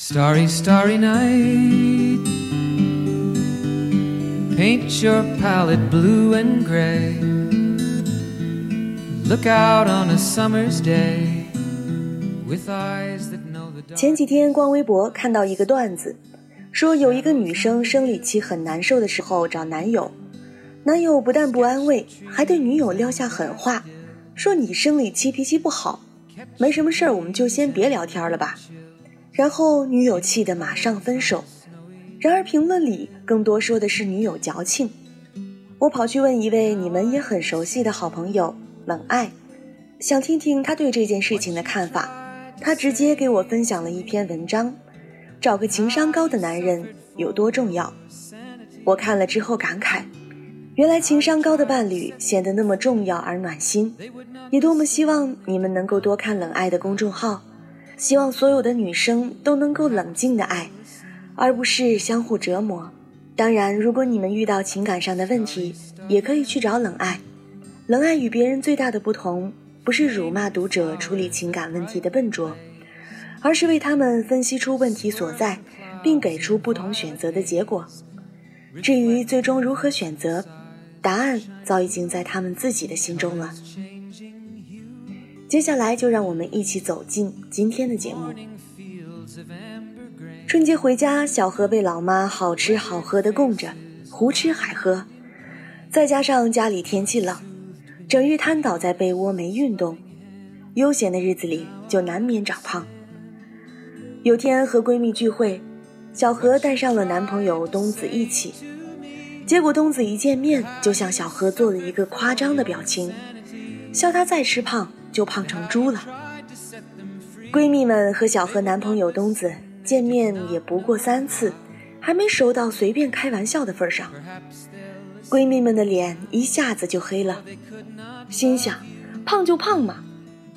Starry, starry night. Paint your palette blue and gray. Look out on a summer's day with eyes that know the 前几天逛微博看到一个段子，说有一个女生生理期很难受的时候找男友，男友不但不安慰，还对女友撂下狠话，说你生理期脾气不好，没什么事儿，我们就先别聊天了吧。然后女友气得马上分手。然而评论里更多说的是女友矫情。我跑去问一位你们也很熟悉的好朋友冷爱，想听听他对这件事情的看法。他直接给我分享了一篇文章：找个情商高的男人有多重要。我看了之后感慨，原来情商高的伴侣显得那么重要而暖心。也多么希望你们能够多看冷爱的公众号。希望所有的女生都能够冷静的爱，而不是相互折磨。当然，如果你们遇到情感上的问题，也可以去找冷爱。冷爱与别人最大的不同，不是辱骂读者处理情感问题的笨拙，而是为他们分析出问题所在，并给出不同选择的结果。至于最终如何选择，答案早已经在他们自己的心中了。接下来就让我们一起走进今天的节目。春节回家，小何被老妈好吃好喝的供着，胡吃海喝，再加上家里天气冷，整日瘫倒在被窝没运动，悠闲的日子里就难免长胖。有天和闺蜜聚会，小何带上了男朋友东子一起，结果东子一见面就向小何做了一个夸张的表情，笑他再吃胖。就胖成猪了。闺蜜们和小何男朋友东子见面也不过三次，还没熟到随便开玩笑的份上。闺蜜们的脸一下子就黑了，心想：胖就胖嘛，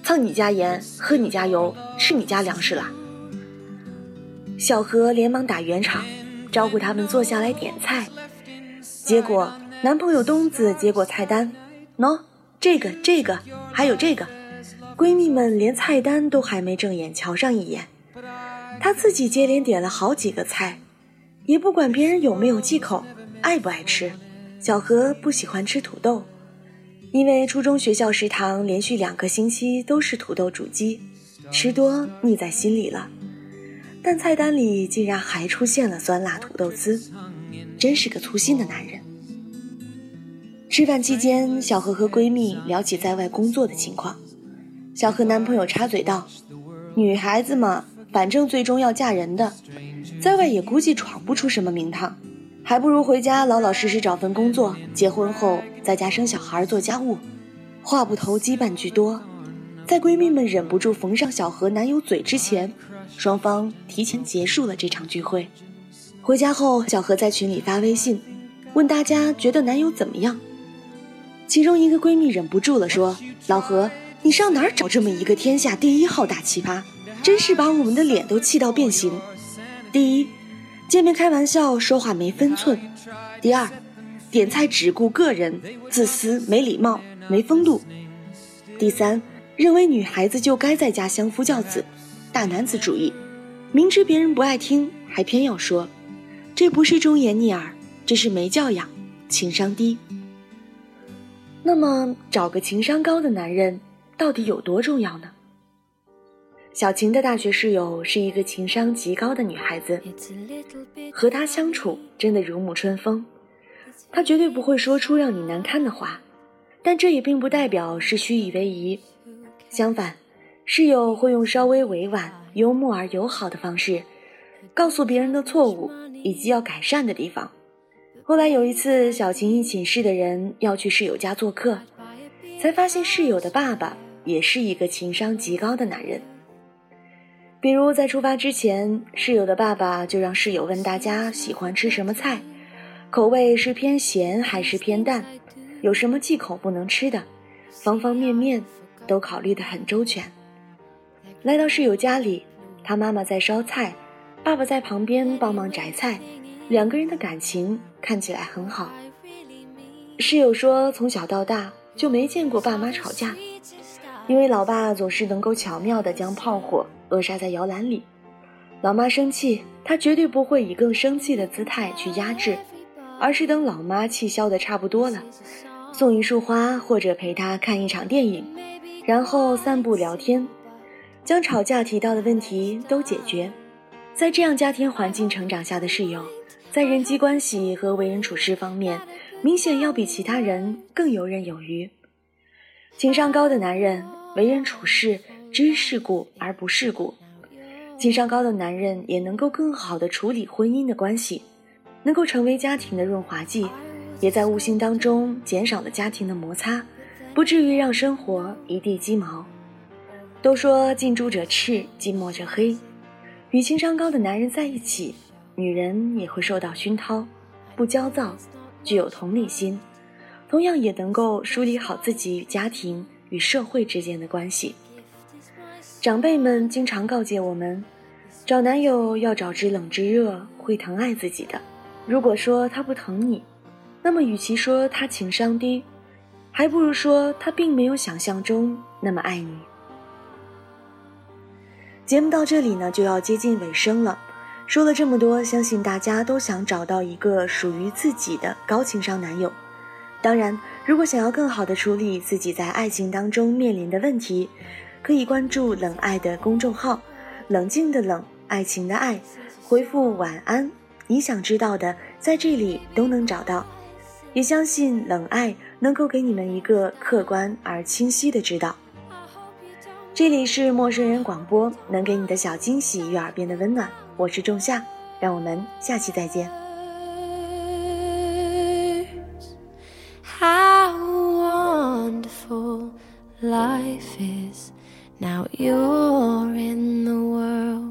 蹭你家盐，喝你家油，吃你家粮食啦。小何连忙打圆场，招呼他们坐下来点菜。结果男朋友东子接过菜单，喏，这个这个还有这个。闺蜜们连菜单都还没正眼瞧上一眼，她自己接连点了好几个菜，也不管别人有没有忌口，爱不爱吃。小何不喜欢吃土豆，因为初中学校食堂连续两个星期都是土豆煮鸡，吃多腻在心里了。但菜单里竟然还出现了酸辣土豆丝，真是个粗心的男人。吃饭期间，小何和闺蜜聊起在外工作的情况。小何男朋友插嘴道：“女孩子嘛，反正最终要嫁人的，在外也估计闯不出什么名堂，还不如回家老老实实找份工作，结婚后在家生小孩做家务。”话不投机半句多，在闺蜜们忍不住缝上小何男友嘴之前，双方提前结束了这场聚会。回家后，小何在群里发微信，问大家觉得男友怎么样。其中一个闺蜜忍不住了，说：“老何。”你上哪儿找这么一个天下第一号大奇葩？真是把我们的脸都气到变形。第一，见面开玩笑说话没分寸；第二，点菜只顾个人，自私没礼貌没风度；第三，认为女孩子就该在家相夫教子，大男子主义，明知别人不爱听还偏要说，这不是忠言逆耳，这是没教养，情商低。那么找个情商高的男人。到底有多重要呢？小晴的大学室友是一个情商极高的女孩子，和她相处真的如沐春风。她绝对不会说出让你难堪的话，但这也并不代表是虚以为宜。相反，室友会用稍微委婉、幽默而友好的方式，告诉别人的错误以及要改善的地方。后来有一次，小晴一寝室的人要去室友家做客，才发现室友的爸爸。也是一个情商极高的男人。比如在出发之前，室友的爸爸就让室友问大家喜欢吃什么菜，口味是偏咸还是偏淡，有什么忌口不能吃的，方方面面都考虑得很周全。来到室友家里，他妈妈在烧菜，爸爸在旁边帮忙摘菜，两个人的感情看起来很好。室友说，从小到大就没见过爸妈吵架。因为老爸总是能够巧妙地将炮火扼杀在摇篮里，老妈生气，他绝对不会以更生气的姿态去压制，而是等老妈气消的差不多了，送一束花或者陪她看一场电影，然后散步聊天，将吵架提到的问题都解决。在这样家庭环境成长下的室友，在人际关系和为人处事方面，明显要比其他人更游刃有余。情商高的男人为人处事知世故而不世故。情商高的男人也能够更好的处理婚姻的关系，能够成为家庭的润滑剂，也在无形当中减少了家庭的摩擦，不至于让生活一地鸡毛。都说近朱者赤，近墨者黑，与情商高的男人在一起，女人也会受到熏陶，不焦躁，具有同理心，同样也能够梳理好自己与家庭与社会之间的关系。长辈们经常告诫我们，找男友要找知冷知热、会疼爱自己的。如果说他不疼你，那么与其说他情商低，还不如说他并没有想象中那么爱你。节目到这里呢，就要接近尾声了。说了这么多，相信大家都想找到一个属于自己的高情商男友。当然，如果想要更好的处理自己在爱情当中面临的问题，可以关注冷爱的公众号，冷静的冷，爱情的爱，回复晚安，你想知道的在这里都能找到。也相信冷爱能够给你们一个客观而清晰的指导。这里是陌生人广播，能给你的小惊喜与耳边的温暖。我是仲夏，让我们下期再见。Wonderful life is. Now you're in the world.